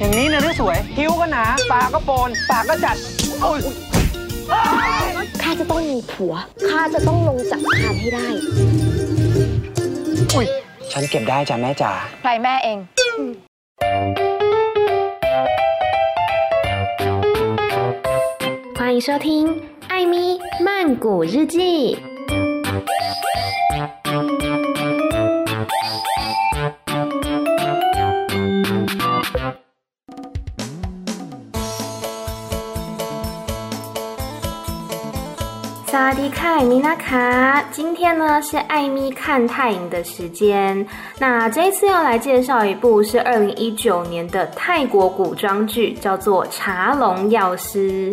อย่างนี้เนี่ยที่สวย คิ้วก็หนา ตาก็โปน ปากก็จัด โอ้ย ข้าจะต้องมีผัว ข้าจะต้องลงจากคานให้ได้ อุ้ย ฉันเก็บได้จ้ะแม่จ๋า ใครแม่เอง 欢迎收听《艾咪曼谷日记》。 米娜卡，今天呢是艾米看泰影的时间。那这一次要来介绍一部是二零一九年的泰国古装剧，叫做《茶龙药师》。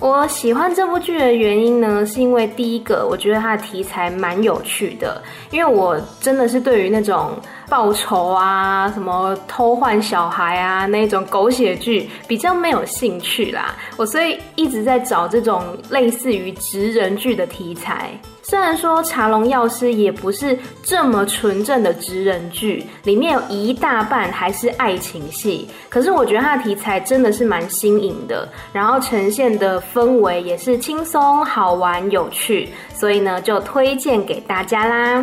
我喜欢这部剧的原因呢，是因为第一个，我觉得它的题材蛮有趣的，因为我真的是对于那种报仇啊、什么偷换小孩啊那种狗血剧比较没有兴趣啦，我所以一直在找这种类似于职人剧的题材。虽然说《茶龙药师》也不是这么纯正的职人剧，里面有一大半还是爱情戏，可是我觉得它的题材真的是蛮新颖的，然后呈现的氛围也是轻松、好玩、有趣，所以呢就推荐给大家啦。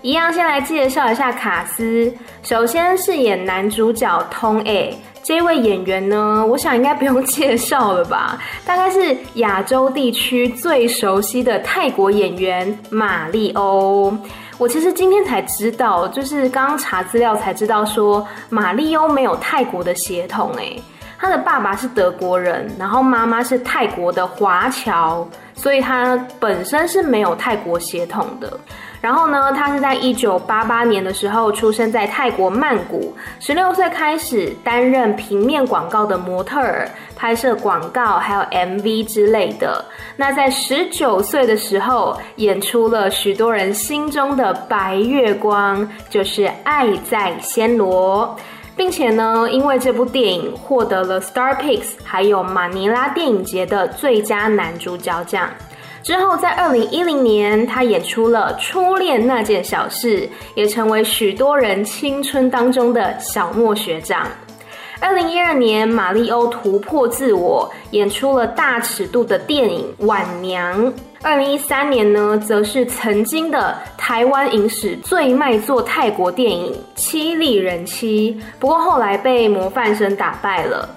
一样先来介绍一下卡斯，首先饰演男主角通 A。这位演员呢，我想应该不用介绍了吧？大概是亚洲地区最熟悉的泰国演员玛丽欧。我其实今天才知道，就是刚刚查资料才知道说，玛丽欧没有泰国的血统诶。他的爸爸是德国人，然后妈妈是泰国的华侨，所以他本身是没有泰国血统的。然后呢，他是在一九八八年的时候出生在泰国曼谷，十六岁开始担任平面广告的模特儿，拍摄广告还有 MV 之类的。那在十九岁的时候，演出了许多人心中的白月光，就是《爱在暹罗》，并且呢，因为这部电影获得了 Star Picks 还有马尼拉电影节的最佳男主角奖。之后，在二零一零年，他演出了《初恋那件小事》，也成为许多人青春当中的小莫学长。二零一二年，玛丽欧突破自我，演出了大尺度的电影《晚娘》。二零一三年呢，则是曾经的台湾影史最卖座泰国电影《凄厉人妻》，不过后来被模范生打败了。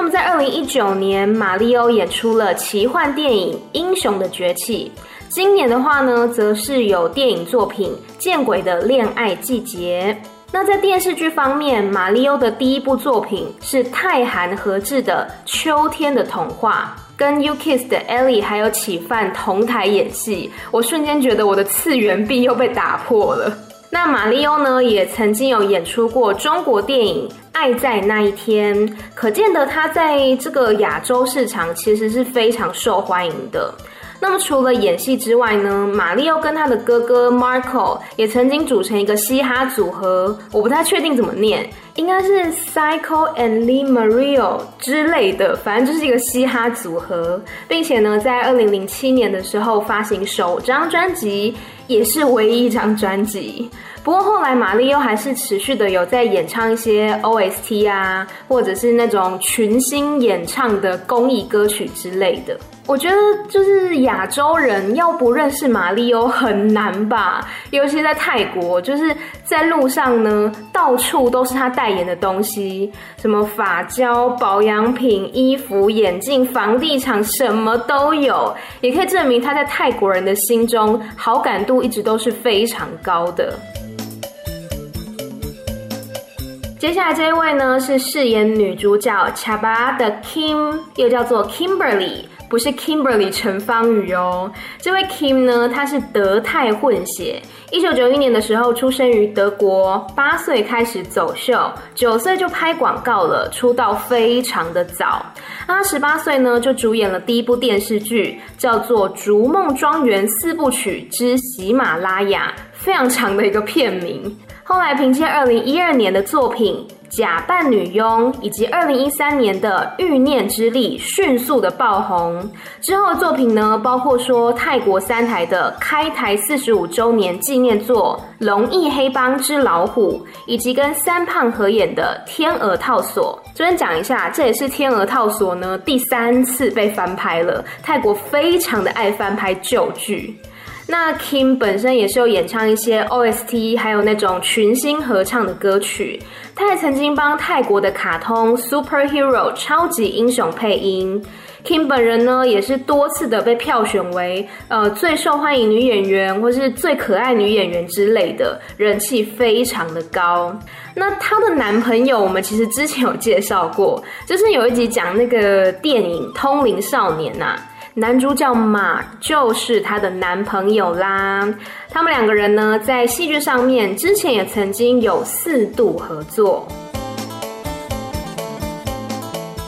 那么，在二零一九年，马里欧演出了奇幻电影《英雄的崛起》。今年的话呢，则是有电影作品《见鬼的恋爱季节》。那在电视剧方面，马里欧的第一部作品是泰韩合制的《秋天的童话》，跟 U-KISS 的 Ellie 还有启范同台演戏，我瞬间觉得我的次元壁又被打破了。那马丽欧呢，也曾经有演出过中国电影《爱在那一天》，可见得他在这个亚洲市场其实是非常受欢迎的。那么除了演戏之外呢，玛丽欧跟她的哥哥 Marco 也曾经组成一个嘻哈组合，我不太确定怎么念，应该是 Psycho and Lee Mario 之类的，反正就是一个嘻哈组合，并且呢，在二零零七年的时候发行首张专辑，也是唯一一张专辑。不过后来玛丽又还是持续的有在演唱一些 OST 啊，或者是那种群星演唱的公益歌曲之类的。我觉得就是亚洲人要不认识玛丽欧很难吧，尤其在泰国，就是在路上呢，到处都是她代言的东西，什么发胶、保养品、衣服、眼镜、房地产，什么都有，也可以证明她在泰国人的心中好感度一直都是非常高的。接下来这一位呢，是饰演女主角恰巴的 Kim，又叫做 Kimberly。不是 Kimberly 陈芳宇哦，这位 Kim 呢，他是德泰混血，一九九一年的时候出生于德国，八岁开始走秀，九岁就拍广告了，出道非常的早。他十八岁呢就主演了第一部电视剧，叫做《逐梦庄园四部曲之喜马拉雅》，非常长的一个片名。后来凭借二零一二年的作品。假扮女佣，以及二零一三年的欲念之力迅速的爆红。之后作品呢，包括说泰国三台的开台四十五周年纪念作《龙翼黑帮之老虎》，以及跟三胖合演的《天鹅套索》。这边讲一下，这也是《天鹅套索》呢第三次被翻拍了。泰国非常的爱翻拍旧剧。那 Kim 本身也是有演唱一些 OST，还有那种群星合唱的歌曲。他还曾经帮泰国的卡通 Superhero 超级英雄配音。Kim 本人呢，也是多次的被票选为呃最受欢迎女演员，或是最可爱女演员之类的，人气非常的高。那她的男朋友，我们其实之前有介绍过，就是有一集讲那个电影《通灵少年》呐。男主角马就是她的男朋友啦，他们两个人呢，在戏剧上面之前也曾经有四度合作。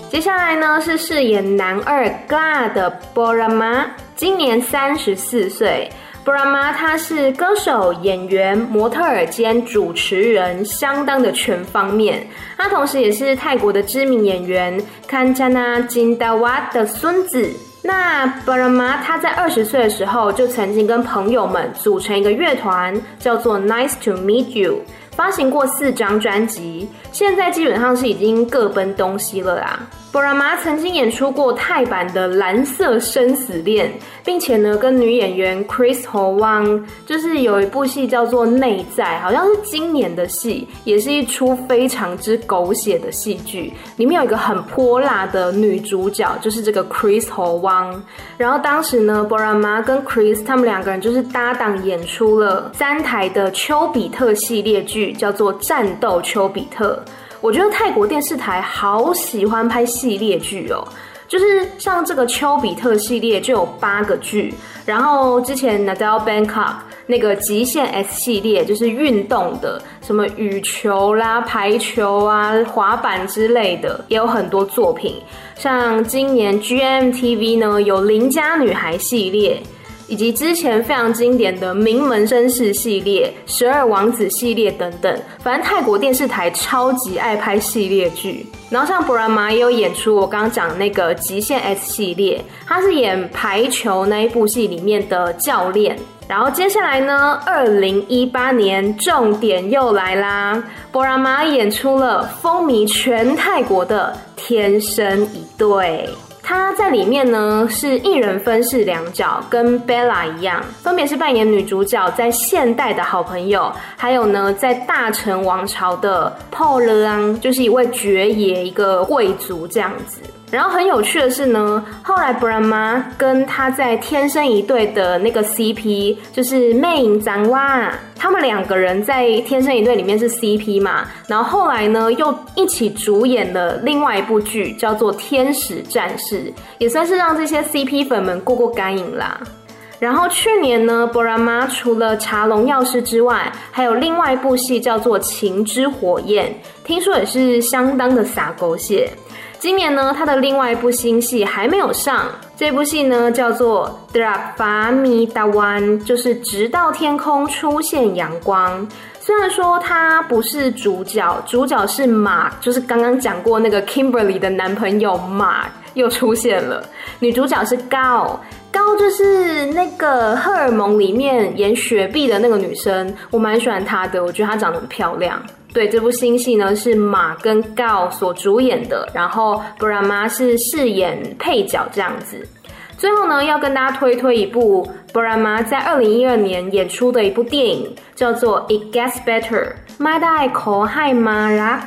接下来呢，是饰演男二 GLAD 的 Borama，今年三十四岁。Borama 他是歌手、演员、模特儿兼主持人，相当的全方面。他同时也是泰国的知名演员 Kanchana j i n d a w a 的孙子。那 b r a m a 他在二十岁的时候就曾经跟朋友们组成一个乐团，叫做 Nice to Meet You，发行过四张专辑，现在基本上是已经各奔东西了啦。b r a m a 曾经演出过泰版的《蓝色生死恋》，并且呢，跟女演员 Chris Ho Wang 就是有一部戏叫做《内在》，好像是今年的戏，也是一出非常之狗血的戏剧。里面有一个很泼辣的女主角，就是这个 Chris Ho Wang。然后当时呢，Borama 跟 Chris 他们两个人就是搭档演出了三台的丘比特系列剧，叫做《战斗丘比特》。我觉得泰国电视台好喜欢拍系列剧哦，就是像这个丘比特系列就有八个剧，然后之前 Nadal Bangkok 那个极限 S 系列就是运动的，什么羽球啦、排球啊、滑板之类的，也有很多作品。像今年 GMTV 呢有邻家女孩系列。以及之前非常经典的名门绅士系列、十二王子系列等等，反正泰国电视台超级爱拍系列剧。然后像 Borama 也有演出我刚刚讲那个极限 S 系列，他是演排球那一部戏里面的教练。然后接下来呢，二零一八年重点又来啦，Borama 演出了风靡全泰国的《天生一对》。他在里面呢是一人分饰两角，跟 Bella 一样，分别是扮演女主角在现代的好朋友，还有呢在大成王朝的 Paul，就是一位爵爷，一个贵族这样子。然后很有趣的是呢，后来 Borama 跟他在天生一对的那个 CP，就是魅影展哇，他们两个人在天生一对里面是 CP 嘛，然后后来呢又一起主演了另外一部剧，叫做《天使战士》，也算是让这些 CP 粉们过过干瘾啦。然后去年呢 bra 妈除了《茶龙药师》之外，还有另外一部戏叫做《情之火焰》，听说也是相当的洒狗血。今年呢，他的另外一部新戏还没有上。这部戏呢叫做《Drakfa Mi Tawan》，就是直到天空出现阳光。虽然说他不是主角，主角是马，就是刚刚讲过那个 Kimberly 的男朋友马又出现了。女主角是高，高就是那个荷尔蒙里面演雪碧的那个女生，我蛮喜欢她的，我觉得她长得很漂亮。对，这部新戏呢，是马跟高所主演的，然后 Borama 是饰演配角这样子。最后呢，要跟大家推推一部 Borama 在二零一二年演出的一部电影，叫做《It Gets Better》。My Die Call Hi Mara。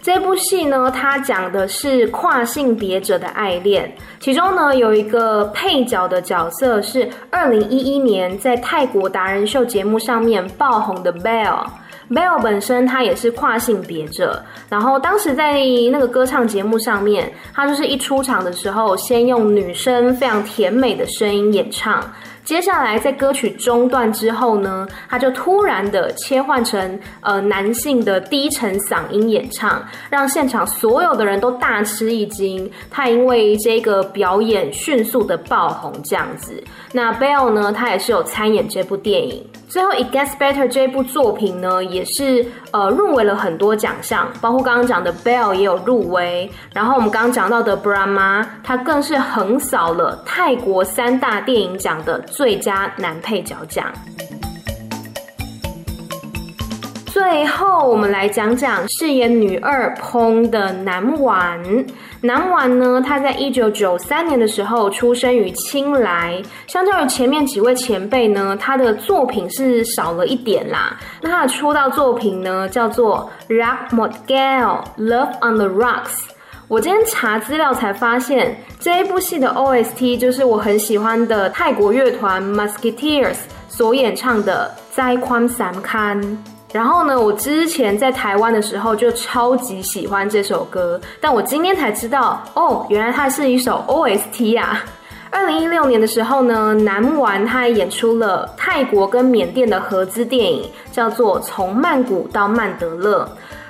这部戏呢，它讲的是跨性别者的爱恋，其中呢有一个配角的角色是二零一一年在泰国达人秀节目上面爆红的 Bell。Bell 本身他也是跨性别者，然后当时在那个歌唱节目上面，他就是一出场的时候，先用女生非常甜美的声音演唱，接下来在歌曲中段之后呢，他就突然的切换成呃男性的低沉嗓音演唱，让现场所有的人都大吃一惊。他因为这个表演迅速的爆红，这样子。那 Belle 呢，他也是有参演这部电影。最后，《It Gets Better》这部作品呢，也是呃入围了很多奖项，包括刚刚讲的 Bell 也有入围，然后我们刚刚讲到的 Brahma，他更是横扫了泰国三大电影奖的最佳男配角奖。最后，我们来讲讲饰演女二 Pong 的南丸。南丸呢，他在一九九三年的时候出生于清莱。相较于前面几位前辈呢，他的作品是少了一点啦。那他的出道作品呢，叫做《Rag Modgal Love on the Rocks》。我今天查资料才发现，这一部戏的 OST 就是我很喜欢的泰国乐团 Musketeers 所演唱的《在宽三看》。然后呢，我之前在台湾的时候就超级喜欢这首歌，但我今天才知道，哦，原来它是一首 OST 啊。二零一六年的时候呢，南丸他还演出了泰国跟缅甸的合资电影，叫做《从曼谷到曼德勒》。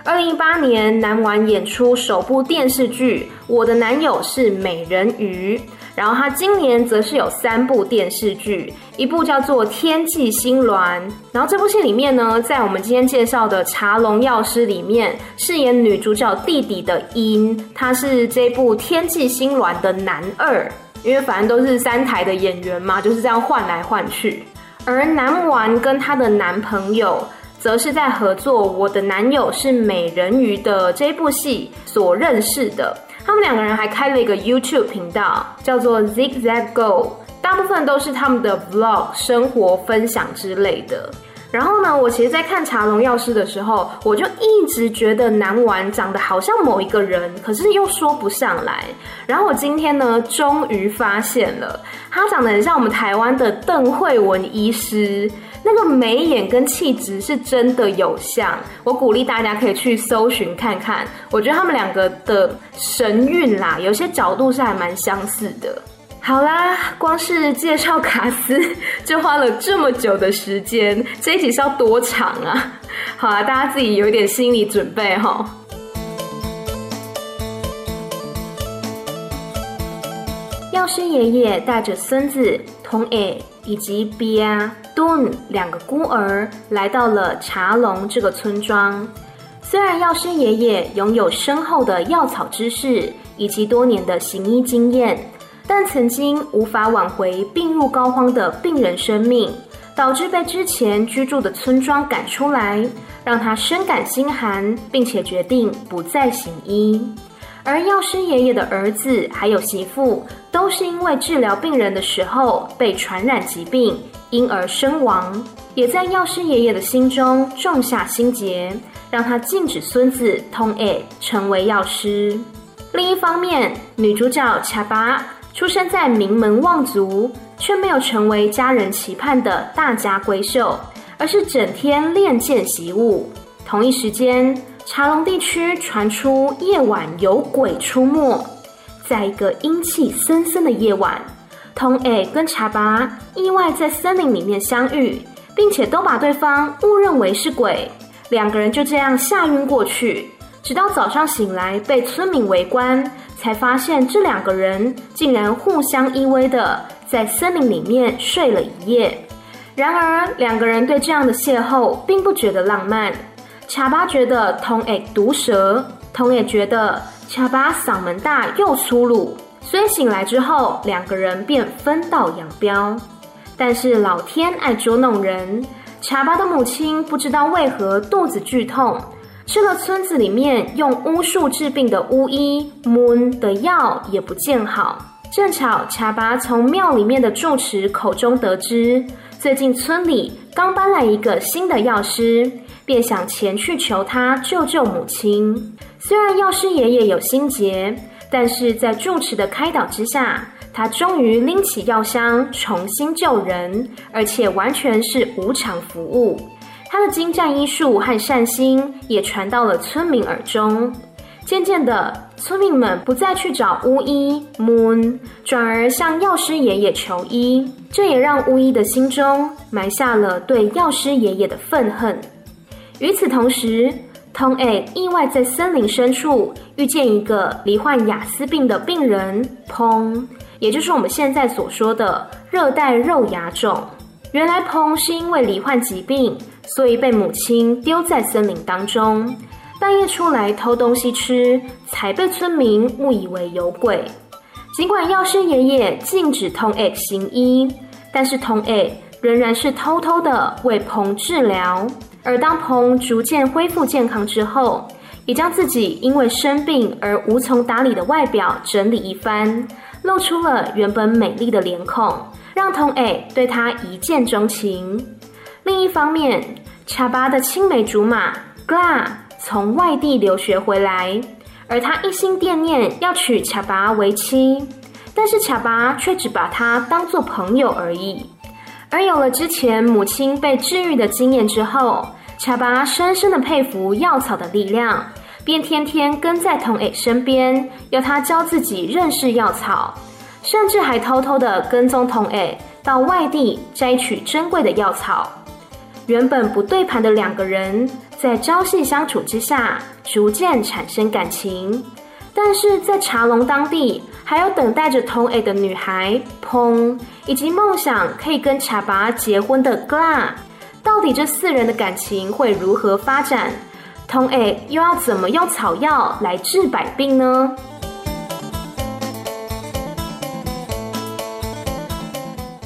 二零一八年，南丸演出首部电视剧《我的男友是美人鱼》。然后他今年则是有三部电视剧，一部叫做《天际星峦》，然后这部戏里面呢，在我们今天介绍的《茶龙药师》里面饰演女主角弟弟的音，他是这部《天际星峦》的男二，因为反正都是三台的演员嘛，就是这样换来换去。而南丸跟她的男朋友，则是在合作《我的男友是美人鱼》的这部戏所认识的。他们两个人还开了一个 YouTube 频道，叫做 Zigzag Go，大部分都是他们的 Vlog 生活分享之类的。然后呢，我其实，在看《茶龙药师》的时候，我就一直觉得南丸长得好像某一个人，可是又说不上来。然后我今天呢，终于发现了，他长得很像我们台湾的邓惠文医师。那个眉眼跟气质是真的有像，我鼓励大家可以去搜寻看看。我觉得他们两个的神韵啦，有些角度是还蛮相似的。好啦，光是介绍卡斯就花了这么久的时间，这一集是要多长啊？好啦，大家自己有点心理准备哈。药师爷爷带着孙子童 A 以及 Bia。Dun 两个孤儿来到了茶龙这个村庄。虽然药师爷爷拥有深厚的药草知识以及多年的行医经验，但曾经无法挽回病入膏肓的病人生命，导致被之前居住的村庄赶出来，让他深感心寒，并且决定不再行医。而药师爷爷的儿子还有媳妇，都是因为治疗病人的时候被传染疾病。因而身亡，也在药师爷爷的心中种下心结，让他禁止孙子通 A 成为药师。另一方面，女主角恰巴出生在名门望族，却没有成为家人期盼的大家闺秀，而是整天练剑习武。同一时间，茶龙地区传出夜晚有鬼出没，在一个阴气森森的夜晚。通 A 跟茶巴意外在森林里面相遇，并且都把对方误认为是鬼，两个人就这样吓晕过去。直到早上醒来，被村民围观，才发现这两个人竟然互相依偎的在森林里面睡了一夜。然而，两个人对这样的邂逅并不觉得浪漫。茶巴觉得通 A 毒舌，通也觉得茶巴嗓门大又粗鲁。所以醒来之后，两个人便分道扬镳。但是老天爱捉弄人，茶巴的母亲不知道为何肚子剧痛，吃了村子里面用巫术治病的巫医 Moon 的药也不见好。正巧茶巴从庙里面的住持口中得知，最近村里刚搬来一个新的药师，便想前去求他救救母亲。虽然药师爷爷有心结。但是在住持的开导之下，他终于拎起药箱重新救人，而且完全是无偿服务。他的精湛医术和善心也传到了村民耳中。渐渐的，村民们不再去找巫医 Moon，转而向药师爷爷求医，这也让巫医的心中埋下了对药师爷爷的愤恨。与此同时，Tong A 意外在森林深处遇见一个罹患雅斯病的病人鹏也就是我们现在所说的热带肉芽肿。原来鹏是因为罹患疾病，所以被母亲丢在森林当中。半夜出来偷东西吃，才被村民误以为有鬼。尽管药师爷爷禁止 Tong A 行医，但是 Tong A 仍然是偷偷的为彭治疗。而当鹏逐渐恢复健康之后，也将自己因为生病而无从打理的外表整理一番，露出了原本美丽的脸孔，让 Tong A 对他一见钟情。另一方面，查巴的青梅竹马 Gla。从外地留学回来，而他一心惦念要娶卡巴为妻，但是卡巴却只把他当作朋友而已。而有了之前母亲被治愈的经验之后，卡巴深深的佩服药草的力量，便天天跟在童艾身边，要他教自己认识药草，甚至还偷偷的跟踪童艾到外地摘取珍贵的药草。原本不对盘的两个人。在朝夕相处之下，逐渐产生感情。但是在茶龙当地，还有等待着 Tong A 的女孩 Pong，以及梦想可以跟茶拔结婚的 Gla。到底这四人的感情会如何发展？Tong A 又要怎么用草药来治百病呢？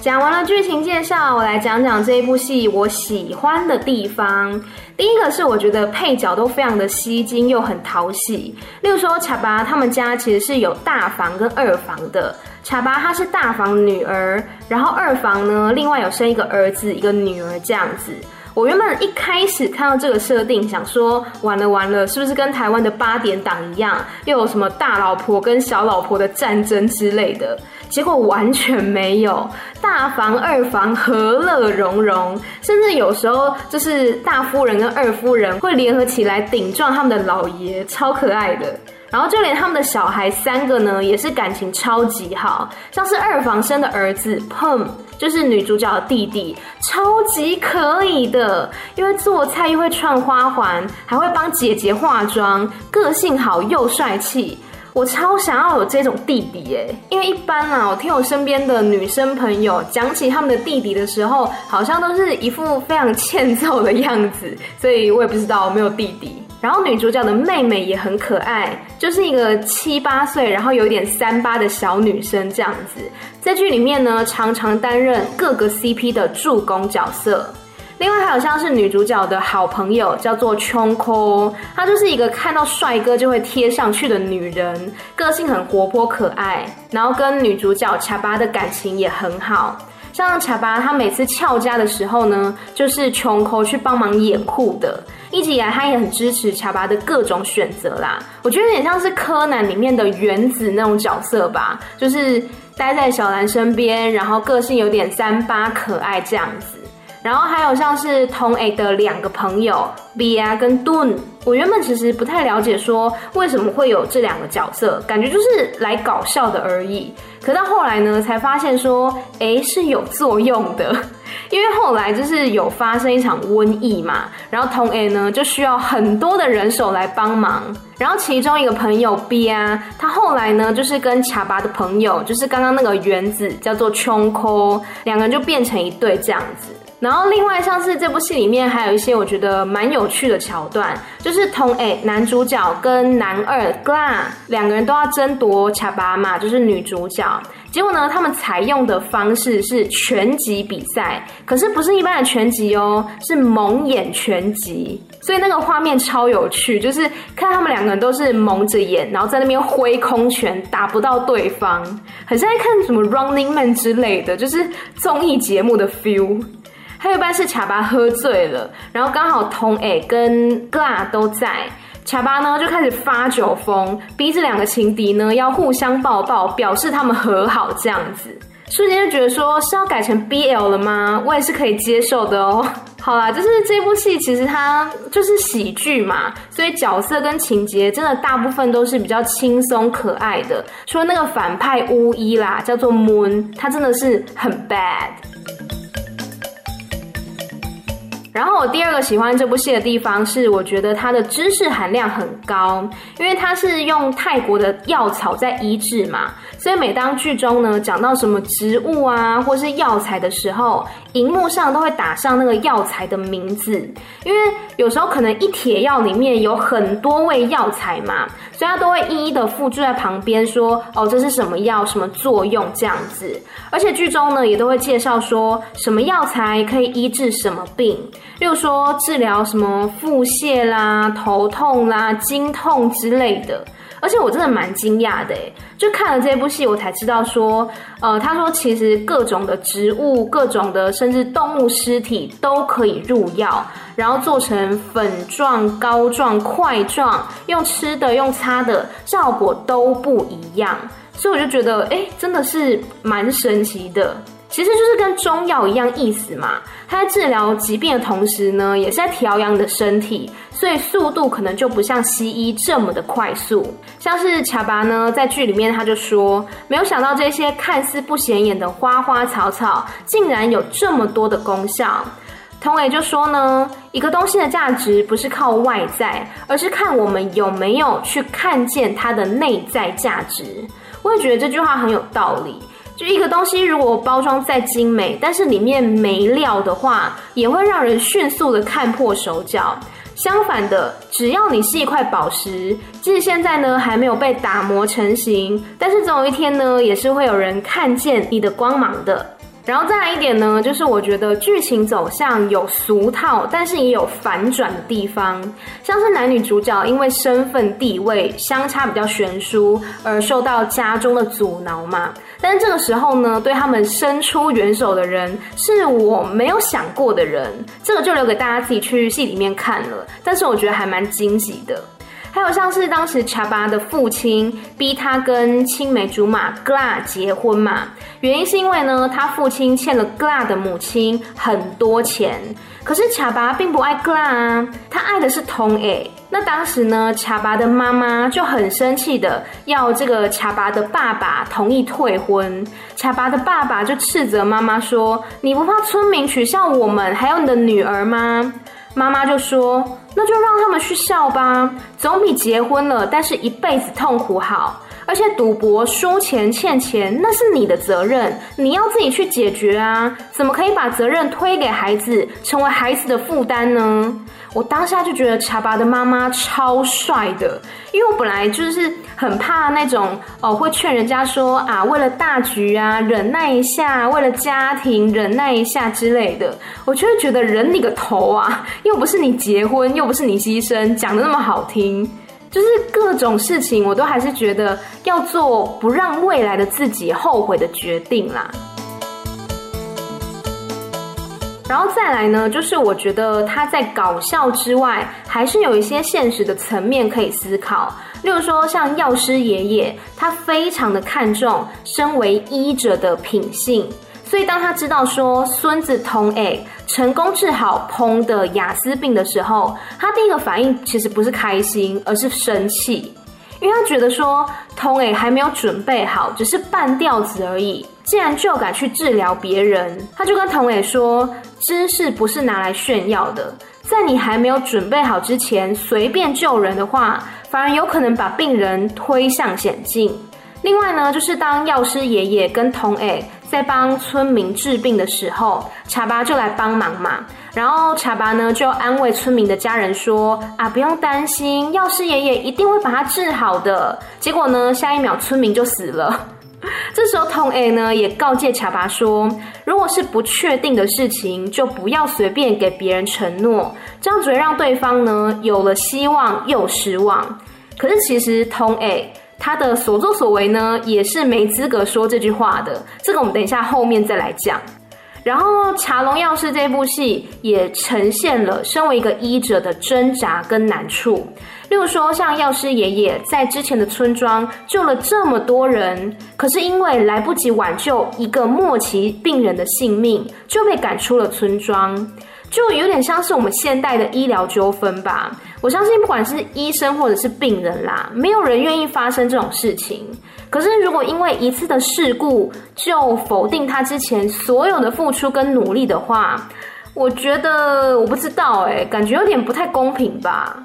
讲完了剧情介绍，我来讲讲这一部戏我喜欢的地方。第一个是我觉得配角都非常的吸睛又很讨喜，例如说卡巴他们家其实是有大房跟二房的，卡巴她是大房女儿，然后二房呢另外有生一个儿子一个女儿这样子。我原本一开始看到这个设定，想说完了完了，是不是跟台湾的八点档一样，又有什么大老婆跟小老婆的战争之类的？结果完全没有，大房二房和乐融融，甚至有时候就是大夫人跟二夫人会联合起来顶撞他们的老爷，超可爱的。然后就连他们的小孩三个呢，也是感情超级好，像是二房生的儿子 Pum，就是女主角的弟弟，超级可以的，因为做菜又会串花环，还会帮姐姐化妆，个性好又帅气。我超想要有这种弟弟耶，因为一般啊，我听我身边的女生朋友讲起他们的弟弟的时候，好像都是一副非常欠揍的样子，所以我也不知道我没有弟弟。然后女主角的妹妹也很可爱，就是一个七八岁，然后有点三八的小女生这样子，在剧里面呢，常常担任各个 CP 的助攻角色。另外还有像是女主角的好朋友，叫做 Chonko，她就是一个看到帅哥就会贴上去的女人，个性很活泼可爱，然后跟女主角卡巴的感情也很好。像卡巴，她每次翘家的时候呢，就是 Chonko 去帮忙掩护的。一直以来，他也很支持卡巴的各种选择啦。我觉得有点像是柯南里面的原子那种角色吧，就是待在小兰身边，然后个性有点三八可爱这样子。然后还有像是同 A 的两个朋友 Bia 跟 Dun，我原本其实不太了解说为什么会有这两个角色，感觉就是来搞笑的而已。可到后来呢，才发现说，诶，是有作用的，因为后来就是有发生一场瘟疫嘛，然后同 A 呢就需要很多的人手来帮忙。然后其中一个朋友 Bia，他后来呢就是跟卡巴的朋友，就是刚刚那个原子叫做 Chongko，两个人就变成一对这样子。然后另外像是这部戏里面还有一些我觉得蛮有趣的桥段，就是 Tong A 男主角跟男二 Gla 两个人都要争夺卡巴嘛，就是女主角。结果呢，他们采用的方式是拳击比赛，可是不是一般的拳击哦，是蒙眼拳击。所以那个画面超有趣，就是看他们两个人都是蒙着眼，然后在那边挥空拳，打不到对方，很像在看什么 Running Man 之类的，就是综艺节目的 feel。还有一半是卡巴喝醉了，然后刚好 Tong A 跟 Gla 都在，卡巴呢就开始发酒疯，逼这两个情敌呢要互相抱抱，表示他们和好这样子。瞬间就觉得说是要改成 BL 了吗？我也是可以接受的哦。好啦，就是这部戏其实它就是喜剧嘛，所以角色跟情节真的大部分都是比较轻松可爱的。除了那个反派巫医啦，叫做 Moon，他真的是很 bad。然后我第二个喜欢这部戏的地方是，我觉得它的知识含量很高，因为它是用泰国的药草在医治嘛，所以每当剧中呢讲到什么植物啊或是药材的时候，荧幕上都会打上那个药材的名字，因为有时候可能一帖药里面有很多味药材嘛，所以他都会一一的附注在旁边说，哦，这是什么药，什么作用这样子。而且剧中呢也都会介绍说什么药材可以医治什么病，例如说治疗什么腹泻啦、头痛啦、经痛之类的。而且我真的蛮惊讶的，就看了这部戏，我才知道说，呃，他说其实各种的植物、各种的甚至动物尸体都可以入药，然后做成粉状、膏状、块状，用吃的、用擦的，效果都不一样。所以我就觉得，哎，真的是蛮神奇的。其实就是跟中药一样意思嘛，它在治疗疾病的同时呢，也是在调养你的身体，所以速度可能就不像西医这么的快速。像是卡巴呢，在剧里面他就说，没有想到这些看似不显眼的花花草草，竟然有这么多的功效。同伟就说呢，一个东西的价值不是靠外在，而是看我们有没有去看见它的内在价值。我也觉得这句话很有道理。就一个东西，如果包装再精美，但是里面没料的话，也会让人迅速的看破手脚。相反的，只要你是一块宝石，即使现在呢还没有被打磨成型，但是总有一天呢，也是会有人看见你的光芒的。然后再来一点呢，就是我觉得剧情走向有俗套，但是也有反转的地方，像是男女主角因为身份地位相差比较悬殊而受到家中的阻挠嘛。但是这个时候呢，对他们伸出援手的人是我没有想过的人，这个就留给大家自己去戏里面看了。但是我觉得还蛮惊喜的。还有像是当时查巴的父亲逼他跟青梅竹马 GLA 结婚嘛，原因是因为呢，他父亲欠了 GLA 的母亲很多钱。可是查巴并不爱格拉啊，他爱的是童诶。那当时呢，查巴的妈妈就很生气的要这个查巴的爸爸同意退婚。查巴的爸爸就斥责妈妈说：“你不怕村民取笑我们，还有你的女儿吗？”妈妈就说。那就让他们去笑吧，总比结婚了但是一辈子痛苦好。而且赌博输钱欠钱，那是你的责任，你要自己去解决啊！怎么可以把责任推给孩子，成为孩子的负担呢？我当下就觉得查巴的妈妈超帅的，因为我本来就是很怕那种哦，会劝人家说啊，为了大局啊，忍耐一下；为了家庭，忍耐一下之类的。我就会觉得忍你个头啊，又不是你结婚，又不是你牺牲，讲得那么好听，就是各种事情，我都还是觉得要做不让未来的自己后悔的决定啦。然后再来呢，就是我觉得他在搞笑之外，还是有一些现实的层面可以思考。例如说，像药师爷爷，他非常的看重身为医者的品性，所以当他知道说孙子通诶成功治好彭的雅思病的时候，他第一个反应其实不是开心，而是生气。因为他觉得说，通诶还没有准备好，只是半吊子而已，竟然就敢去治疗别人。他就跟童诶说，知识不是拿来炫耀的，在你还没有准备好之前，随便救人的话，反而有可能把病人推向险境。另外呢，就是当药师爷爷跟童诶在帮村民治病的时候，查巴就来帮忙嘛。然后查巴呢就安慰村民的家人说：“啊，不用担心，药师爷爷一定会把他治好的。”结果呢，下一秒村民就死了。这时候童 A 呢也告诫卡巴说：“如果是不确定的事情，就不要随便给别人承诺，这样只会让对方呢有了希望又失望。”可是其实童 A。他的所作所为呢，也是没资格说这句话的。这个我们等一下后面再来讲。然后《茶龙药师》这部戏也呈现了身为一个医者的挣扎跟难处。例如说，像药师爷爷在之前的村庄救了这么多人，可是因为来不及挽救一个末期病人的性命，就被赶出了村庄。就有点像是我们现代的医疗纠纷吧。我相信不管是医生或者是病人啦，没有人愿意发生这种事情。可是如果因为一次的事故就否定他之前所有的付出跟努力的话，我觉得我不知道欸，感觉有点不太公平吧。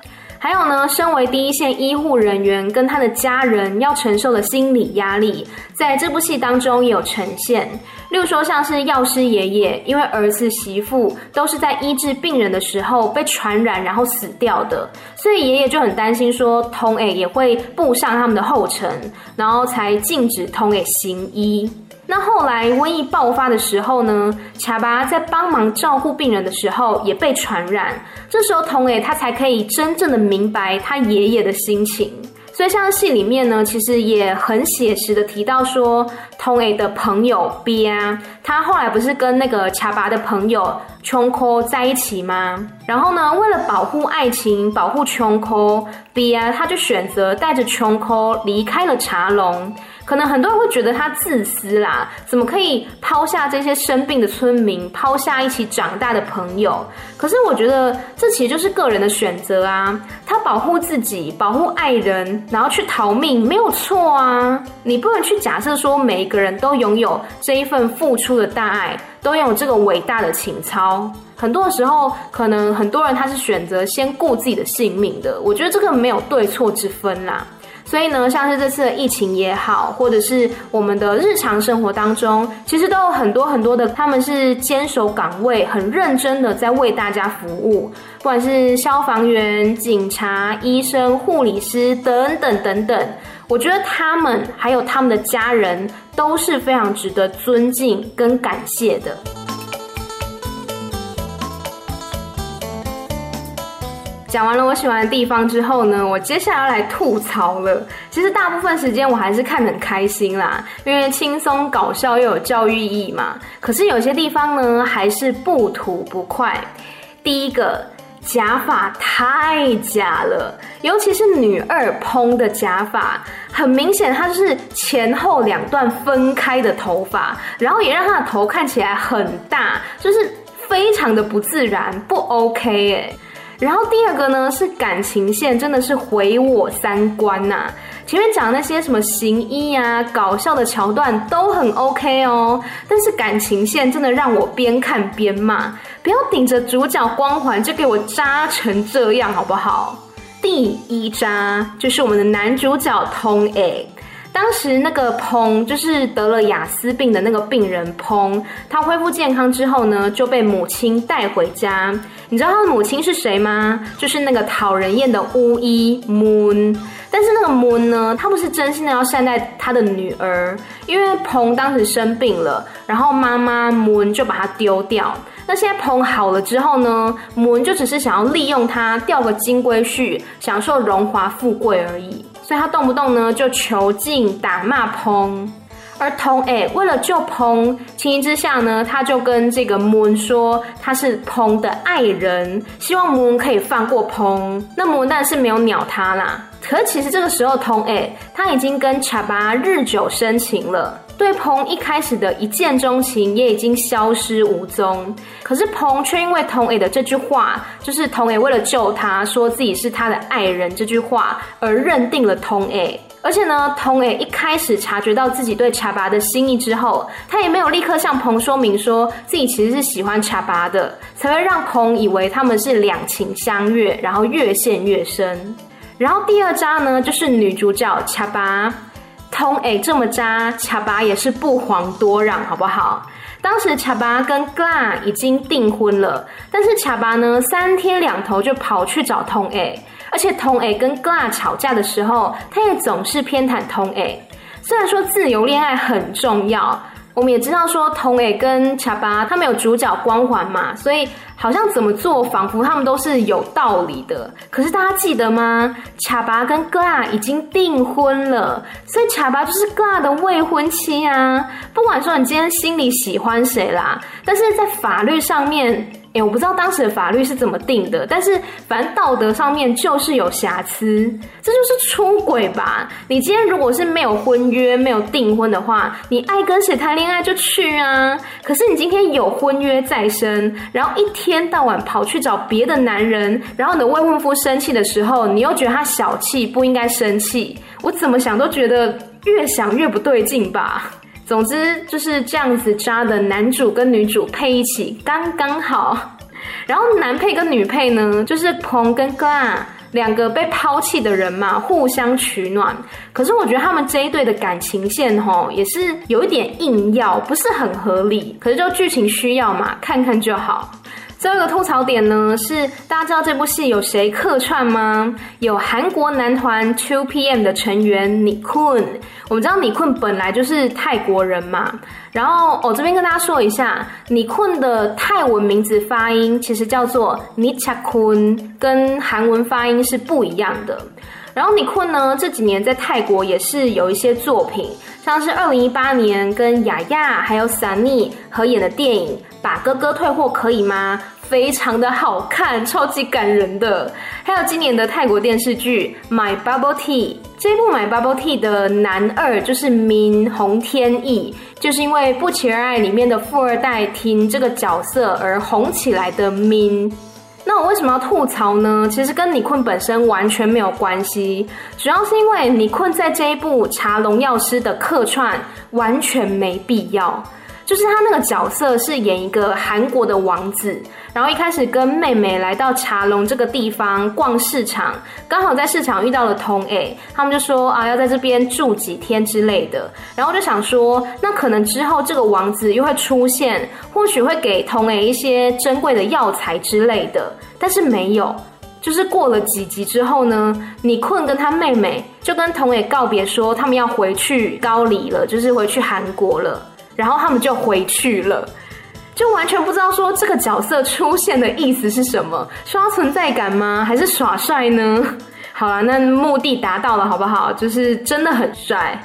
还有呢，身为第一线医护人员跟他的家人要承受的心理压力，在这部戏当中也有呈现。例如说，像是药师爷爷，因为儿子媳妇都是在医治病人的时候被传染，然后死掉的，所以爷爷就很担心说，通诶也会步上他们的后尘，然后才禁止通诶行医。那后来瘟疫爆发的时候呢，查巴在帮忙照顾病人的时候也被传染，这时候童诶他才可以真正的明白他爷爷的心情。所以像戏里面呢，其实也很写实的提到说，童诶的朋友 B 啊，他后来不是跟那个卡巴的朋友琼科在一起吗？然后呢，为了保护爱情，保护琼科，B 啊，他就选择带着琼科离开了茶龙。可能很多人会觉得他自私啦，怎么可以抛下这些生病的村民，抛下一起长大的朋友？可是我觉得这其实就是个人的选择啊。他保护自己，保护爱人，然后去逃命，没有错啊。你不能去假设说每一个个人都拥有这一份付出的大爱，都拥有这个伟大的情操。很多时候，可能很多人他是选择先顾自己的性命的。我觉得这个没有对错之分啦。所以呢，像是这次的疫情也好，或者是我们的日常生活当中，其实都有很多很多的，他们是坚守岗位，很认真的在为大家服务，不管是消防员、警察、医生、护理师等等等等，我觉得他们还有他们的家人都是非常值得尊敬跟感谢的。讲完了我喜欢的地方之后呢，我接下来要来吐槽了。其实大部分时间我还是看得很开心啦，因为轻松搞笑又有教育意义嘛。可是有些地方呢，还是不吐不快。第一个，假发太假了，尤其是女二蓬的假发，很明显它就是前后两段分开的头发，然后也让她的头看起来很大，就是非常的不自然，不 OK 哎。然后第二个呢，是感情线真的是毁我三观呐、啊！前面讲那些什么行医啊、搞笑的桥段都很 OK 哦，但是感情线真的让我边看边骂，不要顶着主角光环就给我扎成这样好不好？第一扎就是我们的男主角通 A。当时那个彭就是得了雅斯病的那个病人彭，他恢复健康之后呢，就被母亲带回家。你知道他的母亲是谁吗？就是那个讨人厌的巫医 Moon。但是那个母呢，他不是真心的要善待他的女儿，因为彭当时生病了，然后妈妈母就把他丢掉。那现在彭好了之后呢母就只是想要利用他钓个金龟婿，享受荣华富贵而已。所以他动不动呢就囚禁、打骂彭，而童诶为了救彭，情急之下呢，他就跟这个 Moon 说他是彭的爱人，希望 Moon 可以放过彭。那 Moon 当然是没有鸟他啦。可其实这个时候童诶他已经跟查巴日久生情了。对彭一开始的一见钟情也已经消失无踪，可是彭却因为童诶的这句话，就是童诶为了救他，说自己是他的爱人这句话而认定了童诶。而且呢，童诶一开始察觉到自己对查巴的心意之后，他也没有立刻向彭说明说自己其实是喜欢查巴的，才会让彭以为他们是两情相悦，然后越陷越深。然后第二渣呢，就是女主角查巴。童诶这么渣，卡巴也是不遑多让，好不好？当时卡巴跟格拉已经订婚了，但是卡巴呢，三天两头就跑去找通诶，而且童诶跟格拉吵架的时候，他也总是偏袒童诶。虽然说自由恋爱很重要。我们也知道说，童诶跟卡巴他们有主角光环嘛，所以好像怎么做，仿佛他们都是有道理的。可是大家记得吗？卡巴跟格拉已经订婚了，所以卡巴就是格拉的未婚妻啊。不管说你今天心里喜欢谁啦，但是在法律上面，哎，我不知道当时的法律是怎么定的，但是反正道德上面就是有瑕疵，这就是出轨吧？你今天如果是没有婚约、没有订婚的话，你爱跟谁谈恋爱就去啊。可是你今天有婚约在身，然后一天到晚跑去找别的男人，然后你的未婚夫生气的时候，你又觉得他小气，不应该生气。我怎么想都觉得越想越不对劲吧。总之就是这样子扎的男主跟女主配一起刚刚好，然后男配跟女配呢，就是鹏跟哥啊两个被抛弃的人嘛，互相取暖。可是我觉得他们这一对的感情线吼也是有一点硬要，不是很合理。可是就剧情需要嘛，看看就好。最后一个吐槽点呢，是大家知道这部戏有谁客串吗？有韩国男团 2PM 的成员 Nichkhun。我们知道 Nichkhun 本来就是泰国人嘛，然后我、哦、这边跟大家说一下，Nichkhun 的泰文名字发音其实叫做 Nichakun，跟韩文发音是不一样的。然后 Nichkhun 呢，这几年在泰国也是有一些作品，像是二零一八年跟雅雅还有 Sunny 合演的电影。把哥哥退货可以吗？非常的好看，超级感人的。还有今年的泰国电视剧《My Bubble Tea》，这部《My Bubble Tea》的男二就是 Min 洪天义，就是因为《不期而爱》里面的富二代听这个角色而红起来的 Min。那我为什么要吐槽呢？其实跟 Nichkhun 本身完全没有关系，主要是因为你困在这一部《茶龙药师》的客串完全没必要。就是他那个角色是演一个韩国的王子，然后一开始跟妹妹来到茶龙这个地方逛市场，刚好在市场遇到了童 A，他们就说啊要在这边住几天之类的，然后就想说那可能之后这个王子又会出现，或许会给童 A 一些珍贵的药材之类的，但是没有，就是过了几集之后呢，Nichkhun 跟他妹妹就跟童 A 告别说他们要回去高丽了，就是回去韩国了。然后他们就回去了，就完全不知道说这个角色出现的意思是什么，刷存在感吗？还是耍帅呢？好啦，那目的达到了，好不好？就是真的很帅。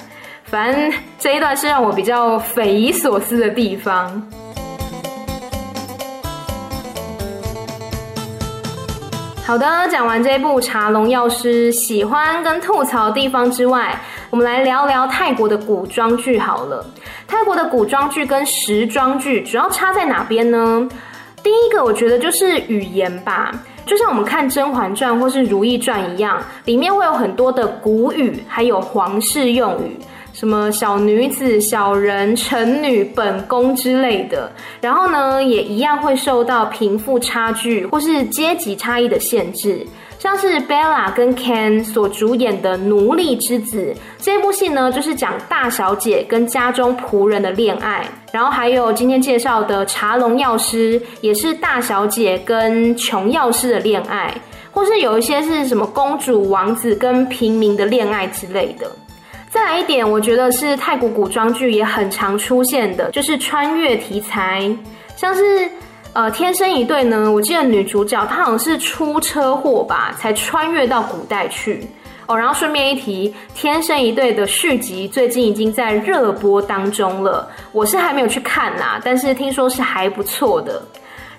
反正这一段是让我比较匪夷所思的地方。好的，讲完这一部《茶龙药师》，喜欢跟吐槽的地方之外，我们来聊聊泰国的古装剧好了。泰国的古装剧跟时装剧主要差在哪边呢？第一个，我觉得就是语言吧，就像我们看《甄嬛传》或是《如懿传》一样，里面会有很多的古语，还有皇室用语。什么小女子、小人、臣女、本宫之类的，然后呢，也一样会受到贫富差距或是阶级差异的限制。像是 Bella 跟 Ken 所主演的《奴隶之子》这部戏呢，就是讲大小姐跟家中仆人的恋爱。然后还有今天介绍的《茶龙药师》，也是大小姐跟穷药师的恋爱，或是有一些是什么公主、王子跟平民的恋爱之类的。再来一点，我觉得是泰国古装剧也很常出现的，就是穿越题材，像是呃《天生一对》呢，我记得女主角她好像是出车祸吧，才穿越到古代去哦。然后顺便一提，《天生一对》的续集最近已经在热播当中了，我是还没有去看呐，但是听说是还不错的。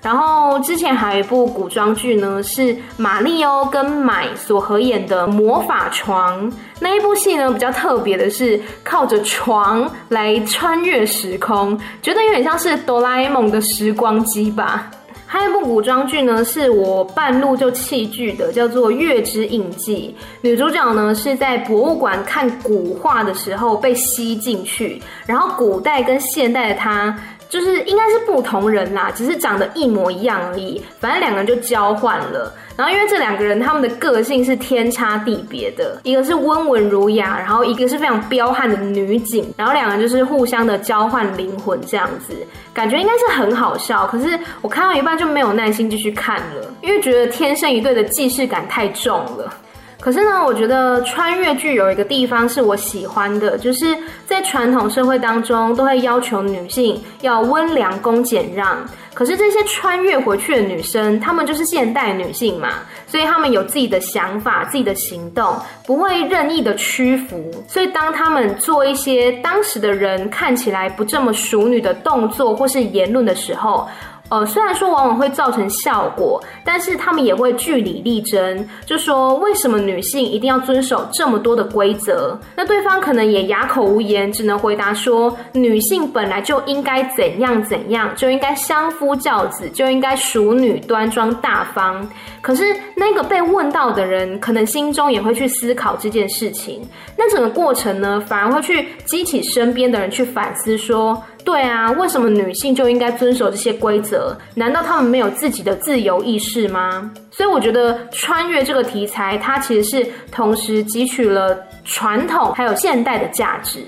然后之前还有一部古装剧呢，是马力欧跟买所合演的《魔法床》。那一部戏呢，比较特别的是靠着床来穿越时空，觉得有点像是哆啦 A 梦的时光机吧。还有一部古装剧呢，是我半路就弃剧的，叫做《月之印记》。女主角呢是在博物馆看古画的时候被吸进去，然后古代跟现代的她。就是应该是不同人啦，只是长得一模一样而已。反正两个人就交换了。然后因为这两个人他们的个性是天差地别的，一个是温文儒雅，然后一个是非常彪悍的女警。然后两个人就是互相的交换灵魂这样子，感觉应该是很好笑。可是我看到一半就没有耐心继续看了，因为觉得天生一对的既视感太重了。可是呢，我觉得穿越剧有一个地方是我喜欢的，就是在传统社会当中都会要求女性要温良恭俭让。可是这些穿越回去的女生，她们就是现代女性嘛，所以她们有自己的想法、自己的行动，不会任意的屈服。所以当她们做一些当时的人看起来不这么淑女的动作或是言论的时候，呃，虽然说往往会造成效果，但是他们也会据理力争，就说为什么女性一定要遵守这么多的规则？那对方可能也哑口无言，只能回答说，女性本来就应该怎样怎样，就应该相夫教子，就应该淑女端庄大方。可是那个被问到的人，可能心中也会去思考这件事情。那整个过程呢，反而会去激起身边的人去反思说。对啊，为什么女性就应该遵守这些规则？难道她们没有自己的自由意识吗？所以我觉得穿越这个题材，它其实是同时汲取了传统还有现代的价值。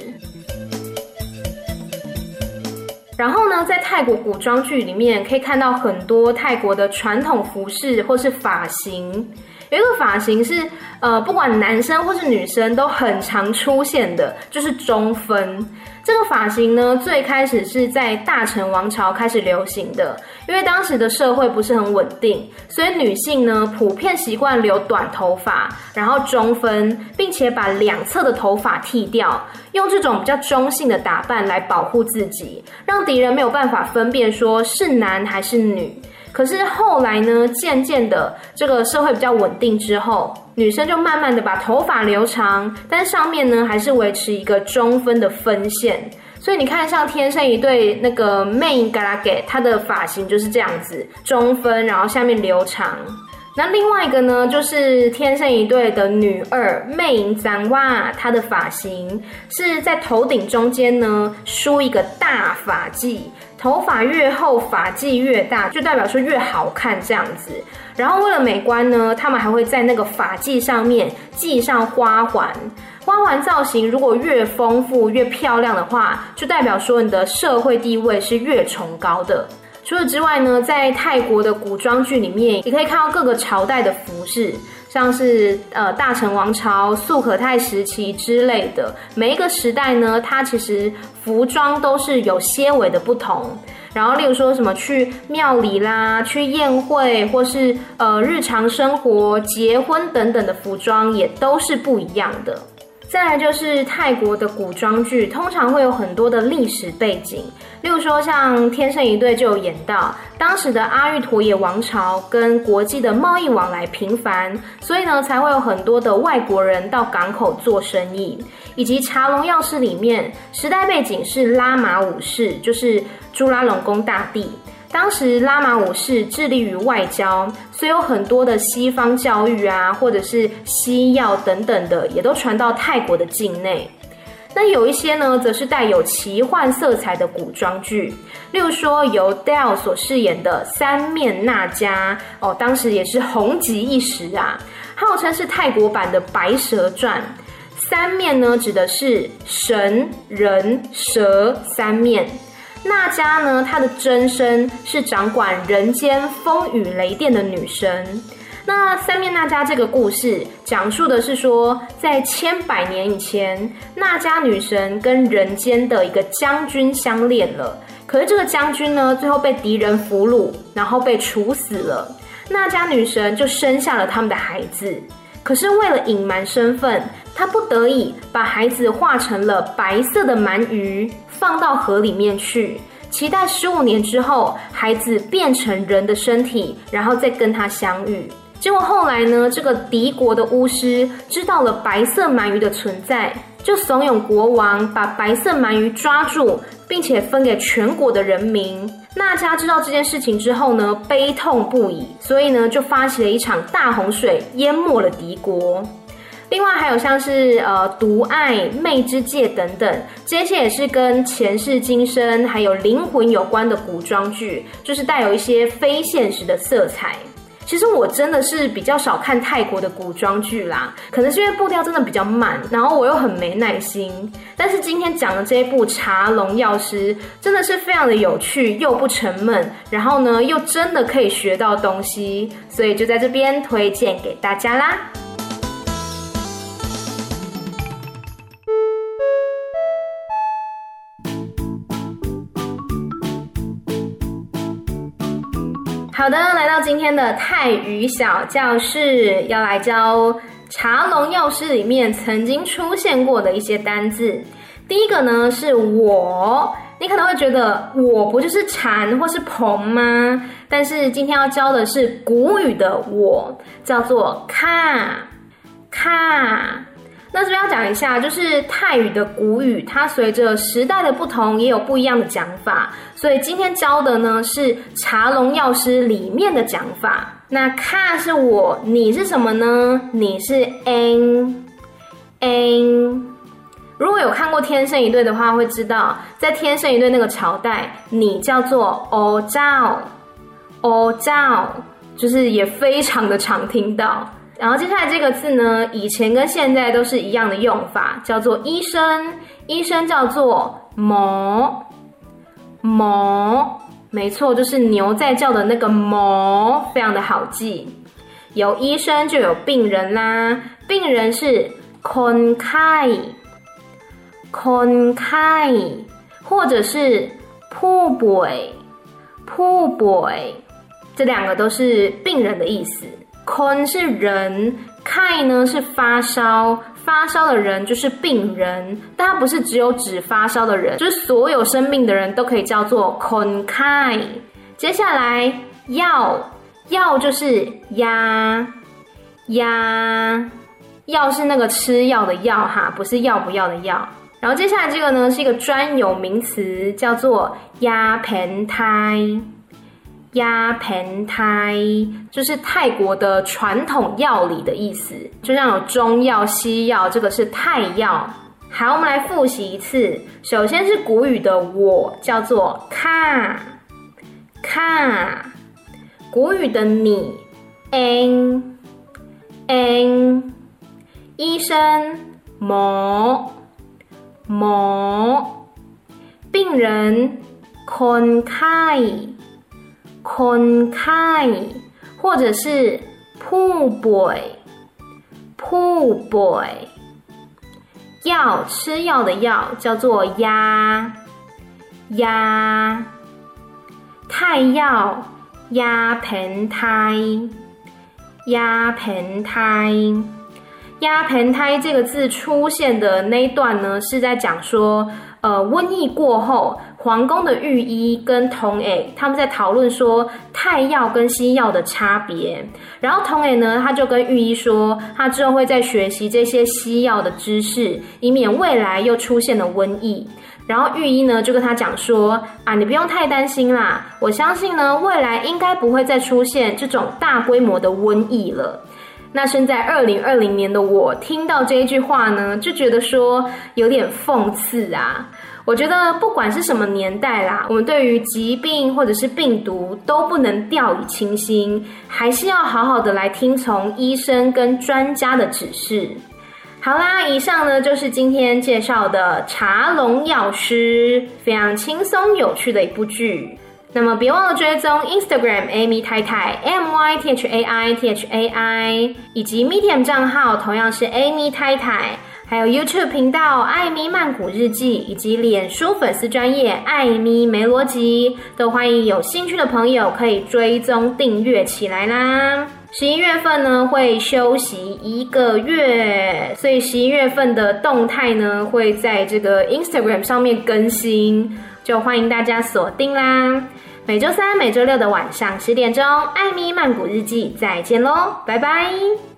然后呢，在泰国古装剧里面，可以看到很多泰国的传统服饰或是发型。有一个发型是，呃，不管男生或是女生都很常出现的，就是中分。这个发型呢，最开始是在大成王朝开始流行的，因为当时的社会不是很稳定，所以女性呢普遍习惯留短头发，然后中分，并且把两侧的头发剃掉，用这种比较中性的打扮来保护自己，让敌人没有办法分辨说是男还是女。可是后来呢，渐渐的，这个社会比较稳定之后，女生就慢慢的把头发留长，但上面呢还是维持一个中分的分线。所以你看，像天生一对那个 Main g a l a g a 她的发型就是这样子，中分，然后下面留长。那另外一个呢，就是天生一对的女二 Main Zanwa，她的发型是在头顶中间呢梳一个大发髻。头发越厚，发髻越大，就代表说越好看这样子。然后为了美观呢，他们还会在那个发髻上面系上花环。花环造型如果越丰富、越漂亮的话，就代表说你的社会地位是越崇高的。除此之外呢，在泰国的古装剧里面，也可以看到各个朝代的服饰。像是呃大成王朝、素可泰时期之类的，每一个时代呢，它其实服装都是有些微的不同。然后，例如说什么去庙里啦、去宴会，或是呃日常生活、结婚等等的服装，也都是不一样的。再来就是泰国的古装剧，通常会有很多的历史背景，例如说像《天生一对》就有演到当时的阿育陀耶王朝跟国际的贸易往来频繁，所以呢才会有很多的外国人到港口做生意，以及《茶龙药师》里面时代背景是拉玛五世，就是朱拉隆功大帝。当时拉玛五世致力于外交，所以有很多的西方教育啊，或者是西药等等的，也都传到泰国的境内。那有一些呢，则是带有奇幻色彩的古装剧，例如说由 Dale 所饰演的三面娜迦哦，当时也是红极一时啊，号称是泰国版的《白蛇传》。三面呢，指的是神、人、蛇三面。娜迦呢，她的真身是掌管人间风雨雷电的女神。那三面娜迦这个故事讲述的是说，在千百年以前，娜迦女神跟人间的一个将军相恋了。可是这个将军呢，最后被敌人俘虏，然后被处死了。娜迦女神就生下了他们的孩子。可是为了隐瞒身份，他不得已把孩子化成了白色的鳗鱼。放到河里面去，期待十五年之后，孩子变成人的身体，然后再跟他相遇。结果后来呢，这个敌国的巫师知道了白色鳗鱼的存在，就怂恿国王把白色鳗鱼抓住，并且分给全国的人民。娜迦知道这件事情之后呢，悲痛不已，所以呢，就发起了一场大洪水，淹没了敌国。另外还有像是呃独爱、魅之戒等等，这些也是跟前世今生还有灵魂有关的古装剧，就是带有一些非现实的色彩。其实我真的是比较少看泰国的古装剧啦，可能是因为步调真的比较慢，然后我又很没耐心。但是今天讲的这一部《茶龙药师》真的是非常的有趣，又不沉闷，然后呢又真的可以学到东西，所以就在这边推荐给大家啦。好的，来到今天的泰语小教室，要来教《茶龙药师》里面曾经出现过的一些单字。第一个呢是我，你可能会觉得我不就是蝉或是鹏吗？但是今天要教的是古语的我，叫做卡卡。那这边要讲一下，就是泰语的古语，它随着时代的不同，也有不一样的讲法。所以今天教的呢是《茶龙药师》里面的讲法。那卡是我，你是什么呢？你是 N N。如果有看过《天生一对》的话，会知道在《天生一对》那个朝代，你叫做欧照欧照，就是也非常的常听到。然后接下来这个字呢，以前跟现在都是一样的用法，叫做医生，医生叫做哞哞，没错，就是牛在叫的那个哞，非常的好记。有医生就有病人啦，病人是 con kai con kai，或者是 “poor boy”，“poor boy，这两个都是病人的意思。坤是人，，Kai 呢是发烧，发烧的人就是病人，但它不是只有指发烧的人，就是所有生病的人都可以叫做坤开。接下来药，药就是呀呀，药是那个吃药的药哈，不是要不要的药。然后接下来这个呢是一个专有名词，叫做压盆胎。压盆胎就是泰国的传统药理的意思，就像有中药、西药，这个是泰药。好，我们来复习一次。首先是古语的我，叫做卡卡；古语的你，n n；医生，哞哞；病人，con khai。คนไข้，或者是ผู้ป่วยผู้ป่วย，药吃药的药叫做压压，泰药压盆胎压盆胎压盆胎这个字出现的那一段呢，是在讲说，呃，瘟疫过后。 皇宫的御医跟童诶，他们在讨论说泰药跟西药的差别。然后童诶呢，他就跟御医说，他之后会再学习这些西药的知识，以免未来又出现了瘟疫。然后御医呢就跟他讲说，啊，你不用太担心啦，我相信呢，未来应该不会再出现这种大规模的瘟疫了。那身在二零二零年的我，听到这一句话呢，就觉得说有点讽刺啊。我觉得不管是什么年代啦，我们对于疾病或者是病毒都不能掉以轻心，还是要好好的来听从医生跟专家的指示。好啦，以上呢就是今天介绍的《茶龙药师》，非常轻松有趣的一部剧。那么别忘了追踪 Instagram Amy 太太 M Y T H A I T H A I，以及 Medium 账号同样是 Amy 太太。还有 YouTube 频道《艾咪曼谷日记》，以及脸书粉丝专业“艾咪没逻辑”，都欢迎有兴趣的朋友可以追踪订阅起来啦。十一月份呢会休息一个月，所以十一月份的动态呢会在这个 Instagram 上面更新，就欢迎大家锁定啦。每周三、每周六的晚上十点钟，《艾咪曼谷日记》再见喽，拜拜。